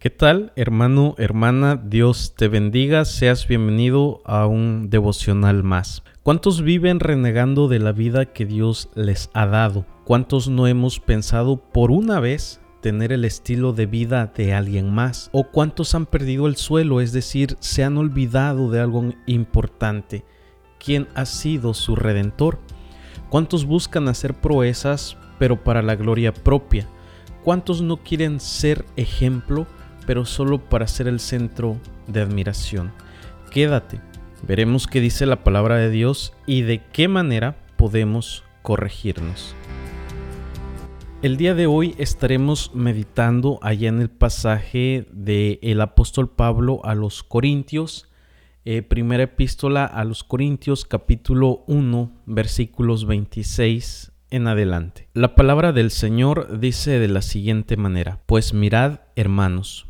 ¿Qué tal, hermano, hermana? Dios te bendiga, seas bienvenido a un devocional más. ¿Cuántos viven renegando de la vida que Dios les ha dado? ¿Cuántos no hemos pensado por una vez tener el estilo de vida de alguien más? ¿O cuántos han perdido el suelo, es decir, se han olvidado de algo importante? ¿Quién ha sido su redentor? ¿Cuántos buscan hacer proezas pero para la gloria propia? ¿Cuántos no quieren ser ejemplo? Pero solo para ser el centro de admiración. Quédate, veremos qué dice la palabra de Dios y de qué manera podemos corregirnos. El día de hoy estaremos meditando allá en el pasaje del el apóstol Pablo a los Corintios, eh, primera epístola a los Corintios capítulo 1 versículos 26 en adelante. La palabra del Señor dice de la siguiente manera, pues mirad hermanos,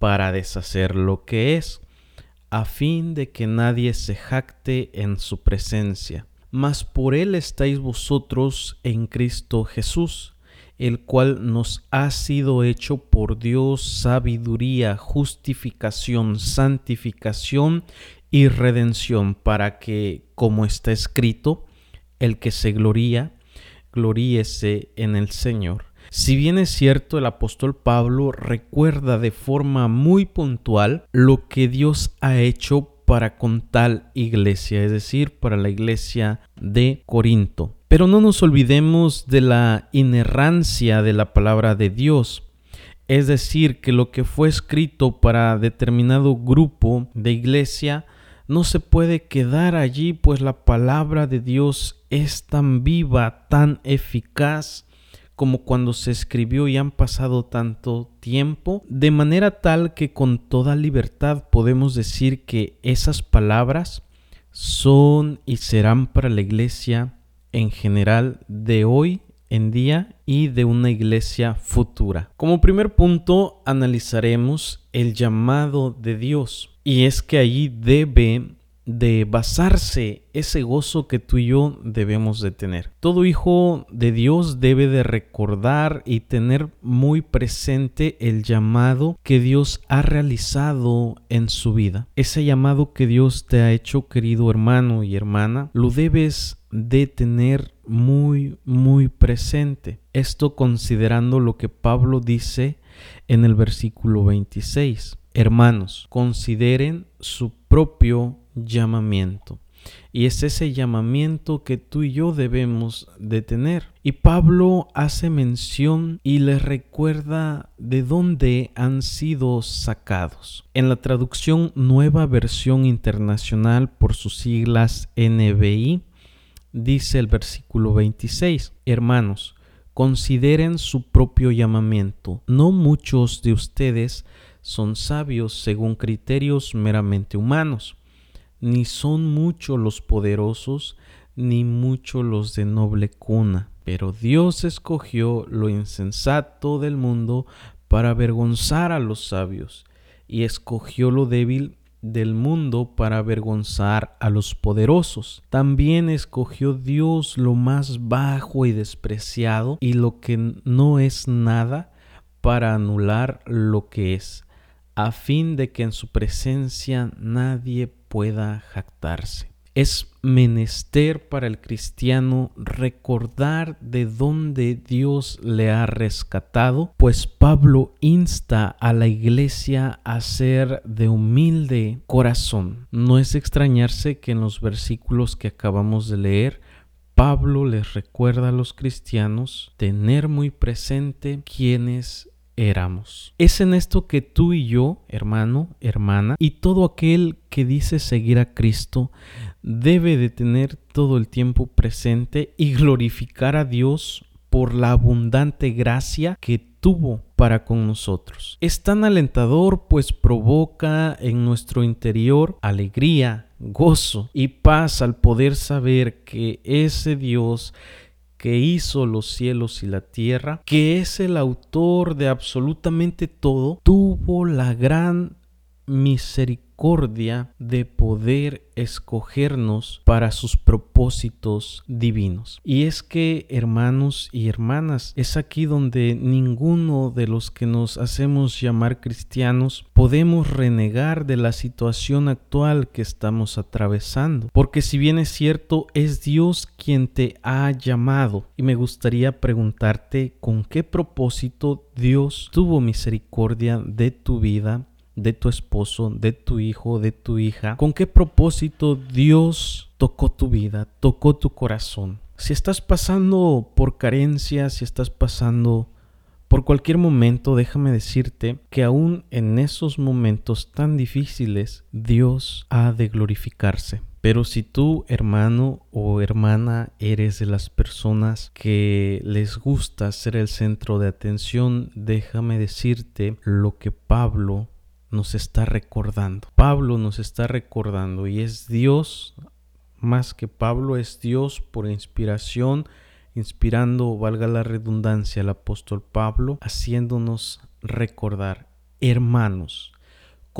para deshacer lo que es, a fin de que nadie se jacte en su presencia. Mas por él estáis vosotros en Cristo Jesús, el cual nos ha sido hecho por Dios sabiduría, justificación, santificación y redención, para que, como está escrito, el que se gloría, gloríese en el Señor. Si bien es cierto, el apóstol Pablo recuerda de forma muy puntual lo que Dios ha hecho para con tal iglesia, es decir, para la iglesia de Corinto. Pero no nos olvidemos de la inerrancia de la palabra de Dios. Es decir, que lo que fue escrito para determinado grupo de iglesia no se puede quedar allí, pues la palabra de Dios es tan viva, tan eficaz, como cuando se escribió y han pasado tanto tiempo, de manera tal que con toda libertad podemos decir que esas palabras son y serán para la iglesia en general de hoy en día y de una iglesia futura. Como primer punto analizaremos el llamado de Dios y es que allí debe de basarse ese gozo que tú y yo debemos de tener. Todo hijo de Dios debe de recordar y tener muy presente el llamado que Dios ha realizado en su vida. Ese llamado que Dios te ha hecho, querido hermano y hermana, lo debes de tener muy, muy presente. Esto considerando lo que Pablo dice en el versículo 26. Hermanos, consideren su propio llamamiento. Y es ese llamamiento que tú y yo debemos de tener. Y Pablo hace mención y les recuerda de dónde han sido sacados. En la traducción Nueva Versión Internacional por sus siglas NBI, dice el versículo 26, Hermanos, consideren su propio llamamiento. No muchos de ustedes son sabios según criterios meramente humanos ni son muchos los poderosos, ni muchos los de noble cuna. Pero Dios escogió lo insensato del mundo para avergonzar a los sabios, y escogió lo débil del mundo para avergonzar a los poderosos. También escogió Dios lo más bajo y despreciado y lo que no es nada para anular lo que es, a fin de que en su presencia nadie pueda jactarse. Es menester para el cristiano recordar de dónde Dios le ha rescatado, pues Pablo insta a la iglesia a ser de humilde corazón. No es extrañarse que en los versículos que acabamos de leer, Pablo les recuerda a los cristianos tener muy presente quiénes éramos. Es en esto que tú y yo, hermano, hermana, y todo aquel que dice seguir a Cristo, debe de tener todo el tiempo presente y glorificar a Dios por la abundante gracia que tuvo para con nosotros. Es tan alentador pues provoca en nuestro interior alegría, gozo y paz al poder saber que ese Dios que hizo los cielos y la tierra, que es el autor de absolutamente todo, tuvo la gran misericordia de poder escogernos para sus propósitos divinos. Y es que, hermanos y hermanas, es aquí donde ninguno de los que nos hacemos llamar cristianos podemos renegar de la situación actual que estamos atravesando. Porque si bien es cierto, es Dios quien te ha llamado. Y me gustaría preguntarte con qué propósito Dios tuvo misericordia de tu vida de tu esposo, de tu hijo, de tu hija. ¿Con qué propósito Dios tocó tu vida, tocó tu corazón? Si estás pasando por carencias, si estás pasando por cualquier momento, déjame decirte que aún en esos momentos tan difíciles, Dios ha de glorificarse. Pero si tú, hermano o hermana, eres de las personas que les gusta ser el centro de atención, déjame decirte lo que Pablo nos está recordando. Pablo nos está recordando y es Dios, más que Pablo, es Dios por inspiración, inspirando, valga la redundancia, al apóstol Pablo, haciéndonos recordar, hermanos,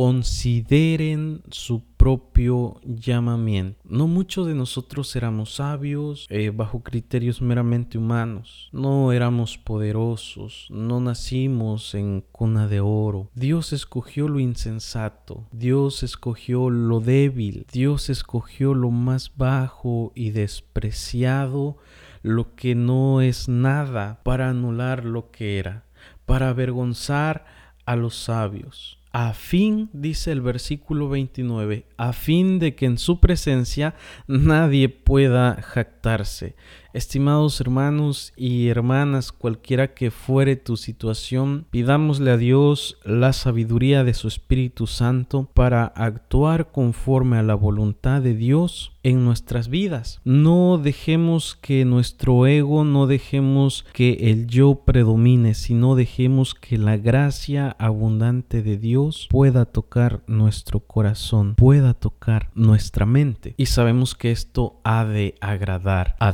consideren su propio llamamiento. No muchos de nosotros éramos sabios eh, bajo criterios meramente humanos. No éramos poderosos. No nacimos en cuna de oro. Dios escogió lo insensato. Dios escogió lo débil. Dios escogió lo más bajo y despreciado, lo que no es nada, para anular lo que era, para avergonzar a los sabios a fin, dice el versículo 29, a fin de que en su presencia nadie pueda jactarse. Estimados hermanos y hermanas, cualquiera que fuere tu situación, pidámosle a Dios la sabiduría de su Espíritu Santo para actuar conforme a la voluntad de Dios en nuestras vidas. No dejemos que nuestro ego, no dejemos que el yo predomine, sino dejemos que la gracia abundante de Dios pueda tocar nuestro corazón, pueda tocar nuestra mente. Y sabemos que esto ha de agradar a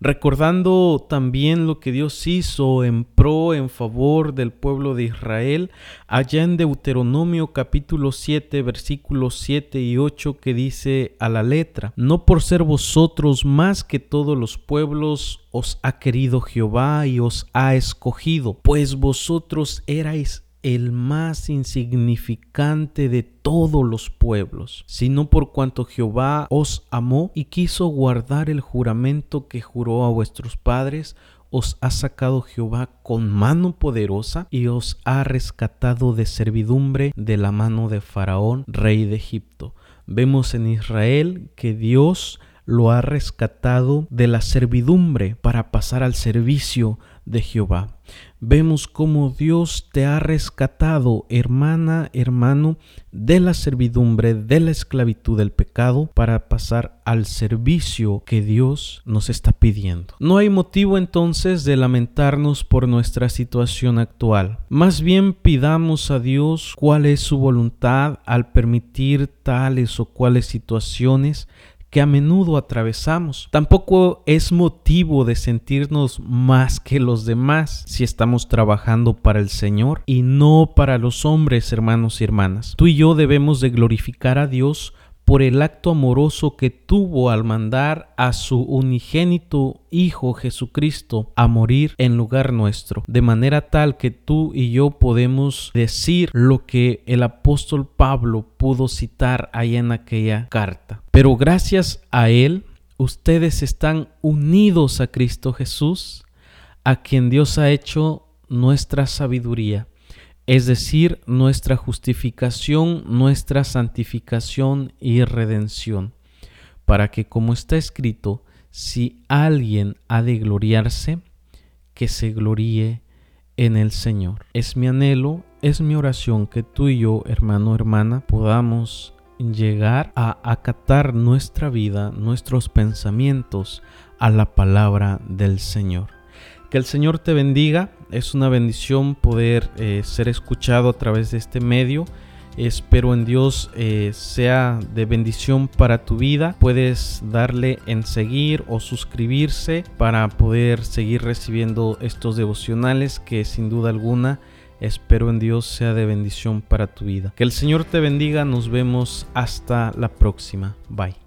Recordando también lo que Dios hizo en pro, en favor del pueblo de Israel, allá en Deuteronomio capítulo 7, versículos 7 y 8, que dice a la letra, no por ser vosotros más que todos los pueblos os ha querido Jehová y os ha escogido, pues vosotros erais el más insignificante de todos los pueblos, sino por cuanto Jehová os amó y quiso guardar el juramento que juró a vuestros padres, os ha sacado Jehová con mano poderosa y os ha rescatado de servidumbre de la mano de Faraón, rey de Egipto. Vemos en Israel que Dios lo ha rescatado de la servidumbre para pasar al servicio de Jehová. Vemos cómo Dios te ha rescatado, hermana, hermano, de la servidumbre, de la esclavitud del pecado, para pasar al servicio que Dios nos está pidiendo. No hay motivo entonces de lamentarnos por nuestra situación actual. Más bien pidamos a Dios cuál es su voluntad al permitir tales o cuales situaciones que a menudo atravesamos. Tampoco es motivo de sentirnos más que los demás si estamos trabajando para el Señor y no para los hombres, hermanos y hermanas. Tú y yo debemos de glorificar a Dios por el acto amoroso que tuvo al mandar a su unigénito Hijo Jesucristo a morir en lugar nuestro, de manera tal que tú y yo podemos decir lo que el apóstol Pablo pudo citar ahí en aquella carta. Pero gracias a él, ustedes están unidos a Cristo Jesús, a quien Dios ha hecho nuestra sabiduría es decir, nuestra justificación, nuestra santificación y redención, para que, como está escrito, si alguien ha de gloriarse, que se gloríe en el Señor. Es mi anhelo, es mi oración que tú y yo, hermano, hermana, podamos llegar a acatar nuestra vida, nuestros pensamientos a la palabra del Señor. Que el Señor te bendiga Es una bendición poder eh, ser escuchado a través de este medio. Espero en Dios eh, sea de bendición para tu vida. Puedes darle en seguir o suscribirse para poder seguir recibiendo estos devocionales que sin duda alguna espero en Dios sea de bendición para tu vida. Que el Señor te bendiga. Nos vemos hasta la próxima. Bye.